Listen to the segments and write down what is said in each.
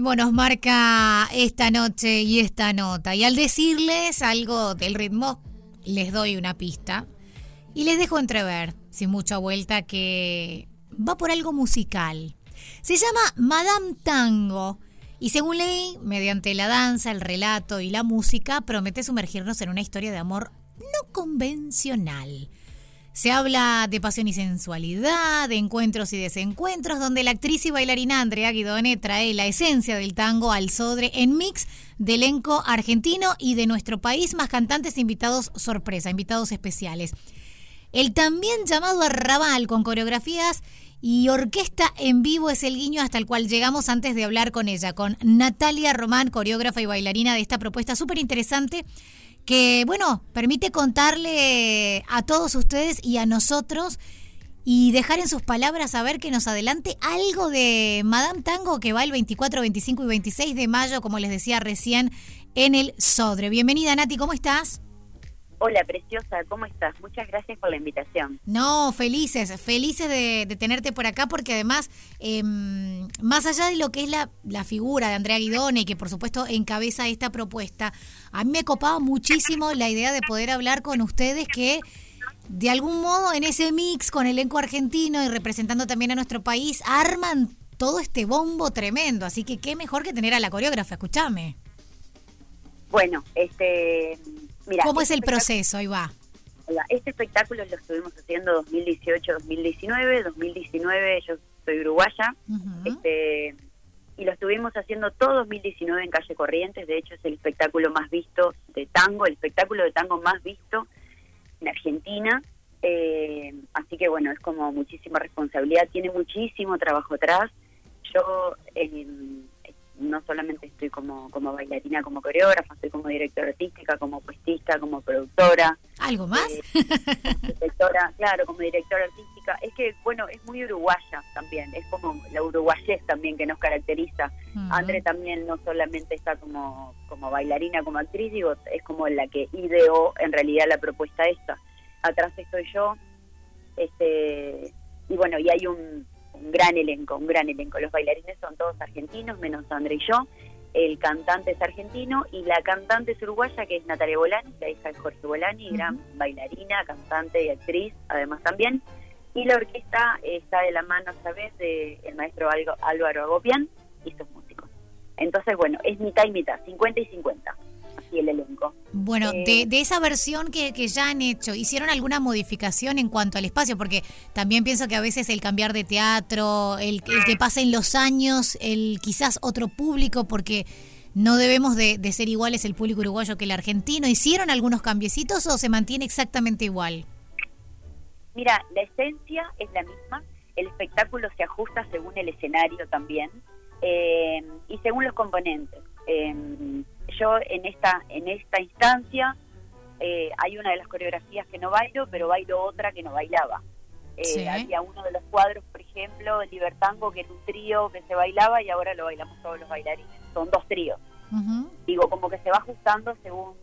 ritmo nos marca esta noche y esta nota. Y al decirles algo del ritmo, les doy una pista y les dejo entrever, sin mucha vuelta, que va por algo musical. Se llama Madame Tango. Y según ley, mediante la danza, el relato y la música, promete sumergirnos en una historia de amor no convencional. Se habla de pasión y sensualidad, de encuentros y desencuentros, donde la actriz y bailarina Andrea Guidone trae la esencia del tango al sodre en mix de elenco argentino y de nuestro país, más cantantes e invitados sorpresa, invitados especiales. El también llamado Arrabal con coreografías y orquesta en vivo es el guiño hasta el cual llegamos antes de hablar con ella, con Natalia Román, coreógrafa y bailarina de esta propuesta súper interesante que, bueno, permite contarle a todos ustedes y a nosotros y dejar en sus palabras a ver que nos adelante algo de Madame Tango que va el 24, 25 y 26 de mayo, como les decía recién, en el Sodre. Bienvenida Nati, ¿cómo estás? Hola, preciosa, ¿cómo estás? Muchas gracias por la invitación. No, felices, felices de, tenerte por acá porque además, em, más allá de lo que es la, la figura de Andrea Guidone, que por supuesto encabeza esta propuesta, a mí me copaba muchísimo la idea de poder hablar con ustedes que de algún modo en ese mix con elenco argentino y representando también a nuestro país, arman todo este bombo tremendo. Así que qué mejor que tener a la coreógrafa, escúchame. Bueno, este ¿Cómo es el proceso? Ahí va. Este espectáculo lo estuvimos haciendo 2018-2019. 2019 yo soy uruguaya. este, y lo estuvimos haciendo todo 2019 en Calle Corrientes. De hecho, es el espectáculo más visto de tango, el espectáculo de tango más visto en Argentina. Eh, así que bueno, es como muchísima responsabilidad, tiene muchísimo trabajo atrás. Yo no solamente estoy como, como bailarina, como coreógrafa, estoy como directora artística, como puestista, como productora. ¿Algo más? Eh, directora, claro, como directora artística. Es que, bueno, es muy uruguaya también, es como la uruguayez también que nos caracteriza. Andre también no solamente está como, como bailarina, como actriz, digo, es como la que ideó en realidad la propuesta esta. Atrás estoy yo, este y bueno, y hay un, un gran elenco, un gran elenco. Los bailarines son todos argentinos, menos André y yo. El cantante es argentino y la cantante es uruguaya, que es Natalia Bolani, la hija de Jorge Bolani, gran bailarina, cantante y actriz, además también. Y la orquesta está de la mano, ¿sabes?, del el maestro Álvaro Agopian y sus músicos. Entonces, bueno, es mitad y mitad, 50 y 50 el elenco. Bueno, de, eh, esa versión que, ya han hecho, ¿hicieron alguna modificación en cuanto al espacio? Porque también pienso que a veces el cambiar de teatro, el, que pasen los años, el quizás otro público, porque no debemos de, ser iguales el público uruguayo que el argentino. ¿Hicieron algunos cambiecitos o se mantiene exactamente igual? Mira, la esencia es la misma, el espectáculo se ajusta según el escenario también eh, y según los componentes. Eh, yo en esta, en esta instancia eh, hay una de las coreografías que no bailo, pero bailo otra que no bailaba. Eh, había uno de los cuadros, por ejemplo, Libertango, que era un trío que se bailaba y ahora lo bailamos todos los bailarines. Son dos tríos. Digo, como que se va ajustando según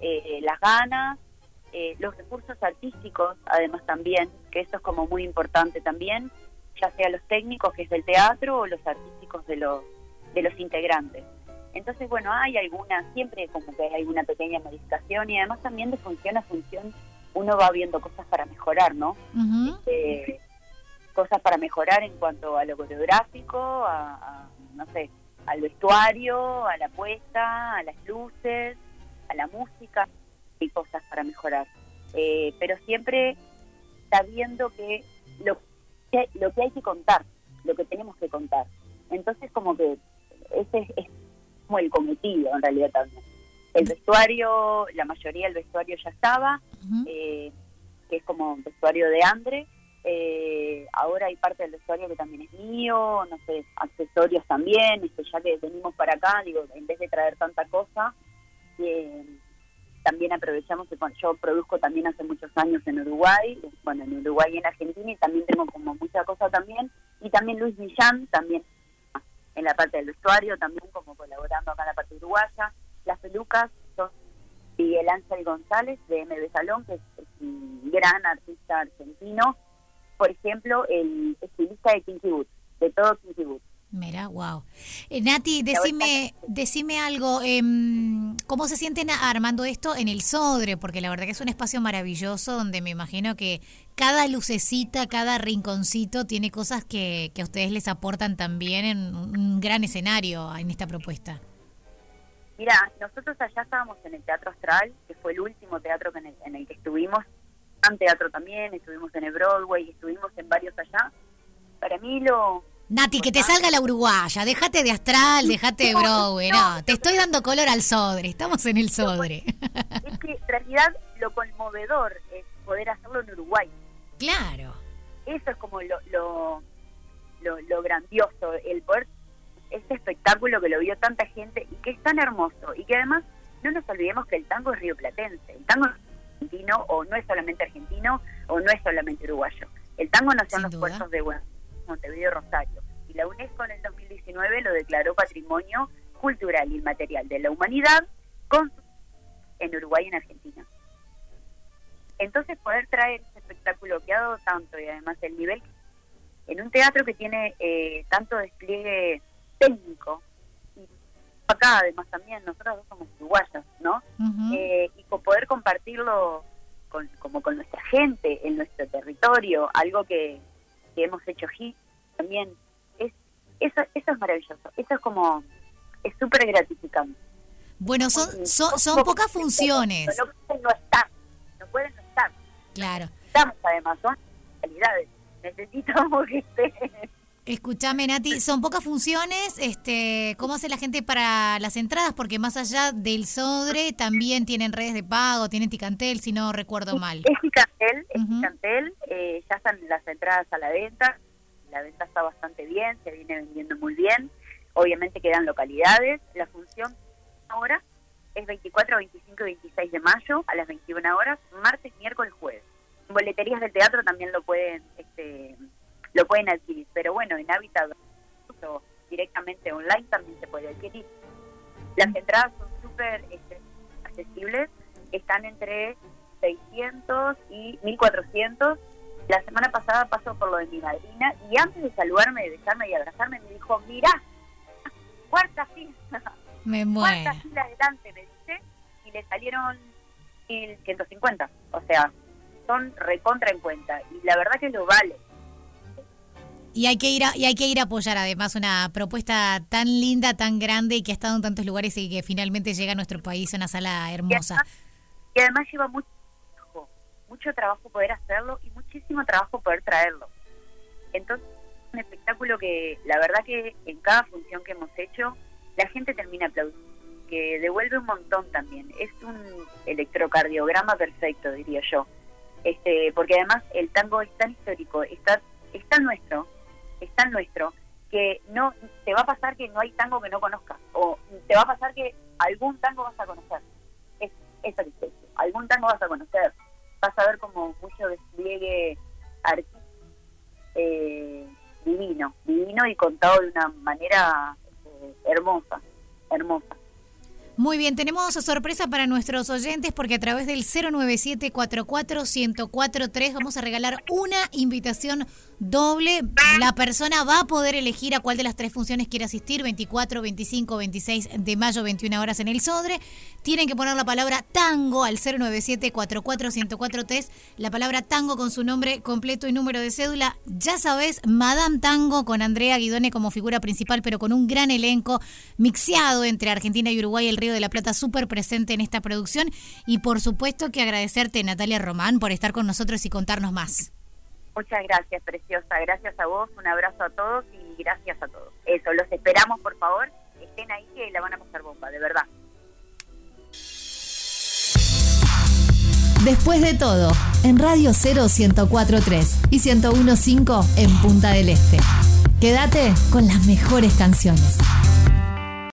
eh, las ganas, los recursos artísticos, además también, que eso es como muy importante también, ya sea los técnicos, que es del teatro, o los artísticos de los, de los integrantes. Entonces, bueno, hay alguna, siempre como que hay alguna pequeña modificación y además también de función a función uno va viendo cosas para mejorar, ¿no? Este, cosas para mejorar en cuanto a lo coreográfico, a, no sé, al vestuario, a la puesta, a las luces, a la música, y cosas para mejorar. Eh, pero siempre sabiendo que lo, que lo que hay que contar, lo que tenemos que contar. Entonces como que ese es como el cometido en realidad también. El vestuario, la mayoría del vestuario ya estaba, eh, que es como vestuario de Andre. Eh, ahora hay parte del vestuario que también es mío, no sé, accesorios también, este, ya que venimos para acá, digo, en vez de traer tanta cosa, eh, también aprovechamos, yo produzco también hace muchos años en Uruguay, bueno, en Uruguay y en Argentina, y también tengo como mucha cosa también, y también Luis Millán, también en la parte del vestuario, también como colaborando acá en la parte uruguaya. Las pelucas son Miguel Ángel González de MB Salón, que es, un gran artista argentino. Por ejemplo, el estilista de Kinky Boot, de todo Kinky Boot. Mira, wow. Eh, Nati, decime, decime algo, em, ¿cómo se sienten armando esto en el Sodre? Porque la verdad que es un espacio maravilloso donde me imagino que cada lucecita, cada rinconcito tiene cosas que, que a ustedes les aportan también en un gran escenario en esta propuesta. Mira, nosotros allá estábamos en el Teatro Astral, que fue el último teatro en el, en el que estuvimos, en teatro también, estuvimos en el Broadway, estuvimos en varios allá. Para mí lo, Nati, que te salga la uruguaya, déjate de astral, déjate de Broadway, no, te estoy dando color al Sodre, estamos en el Sodre. Es que en realidad lo conmovedor es poder hacerlo en Uruguay. Claro. Eso es como lo, lo, lo, grandioso, el poder, este espectáculo que lo vio tanta gente y que es tan hermoso. Y que además no nos olvidemos que el tango es rioplatense, el tango es argentino o no es solamente argentino o no es solamente uruguayo. El tango nació en los puertos de Buenos Montevideo Rosario. Y la UNESCO en el 2019 lo declaró Patrimonio Cultural Inmaterial de la Humanidad con en Uruguay y en Argentina. Entonces poder traer ese espectáculo que ha dado tanto y además el nivel en un teatro que tiene eh, tanto despliegue técnico y acá además también nosotros somos uruguayos, ¿no? Eh, y poder compartirlo con, como con nuestra gente en nuestro territorio, algo que, que hemos hecho hit también. Es, eso, eso es maravilloso. Eso es como, es súper gratificante. Bueno, son, son, son pocas funciones. No pueden no estar, no pueden no estar. Claro. Necesitamos además, son calidades. Necesitamos que estén. Escúchame, Nati, son pocas funciones. Este, ¿Cómo hace la gente para las entradas? Porque más allá del Sodre, también tienen redes de pago, tienen Ticantel, si no recuerdo mal. Es Ticantel, es Ticantel. Eh, ya están las entradas a la venta. La venta está bastante bien, se viene vendiendo muy bien. Obviamente quedan localidades. La función ahora es 24, 25 y 26 de mayo a las 21 horas, martes, miércoles, jueves. boleterías del teatro también lo pueden... este lo pueden adquirir. Pero bueno, en Habitat o directamente online también se puede adquirir. Las entradas son súper este, accesibles, están entre 600 y 1400. La semana pasada pasó por lo de mi madrina y antes de saludarme, de besarme y abrazarme me dijo, mirá, cuarta fila. Me muero. Cuarta fila adelante, me dice, y le salieron 150. O sea, son recontra en cuenta. Y la verdad que lo vale. Y hay que ir a, y hay que ir a apoyar además una propuesta tan linda, tan grande y que ha estado en tantos lugares y que finalmente llega a nuestro país una sala hermosa. Y además, lleva mucho trabajo, mucho trabajo poder hacerlo y muchísimo trabajo poder traerlo. Entonces, un espectáculo que la verdad que en cada función que hemos hecho, la gente termina aplaudiendo, que devuelve un montón también. Es un electrocardiograma perfecto, diría yo. Este, porque además el tango es tan histórico, está, es tan nuestro, es tan nuestro que no te va a pasar que no hay tango que no conozcas o te va a pasar que algún tango vas a conocer. Es esa es algún tango vas a conocer. Vas a ver como mucho despliegue artístico eh, divino, divino y contado de una manera eh, hermosa, hermosa. Muy bien, tenemos sorpresa para nuestros oyentes porque a través del 097 44 vamos a regalar una invitación doble. La persona va a poder elegir a cuál de las tres funciones quiere asistir, 24, 25, 26 de mayo, 21 horas en el Sodre. Tienen que poner la palabra tango al 097 44 la palabra tango con su nombre completo y número de cédula. Ya sabes, Madame Tango con Andrea Guidone como figura principal, pero con un gran elenco mixeado entre Argentina y Uruguay, el Río de la Plata súper presente en esta producción. Y por supuesto que agradecerte, Natalia Román, por estar con nosotros y contarnos más. Muchas gracias, preciosa. Gracias a vos, un abrazo a todos y gracias a todos. Eso, los esperamos, por favor. Estén ahí que la van a pasar bomba, de verdad. Después de todo, en Radio 0 1043 y 1015 en Punta del Este. Quédate con las mejores canciones.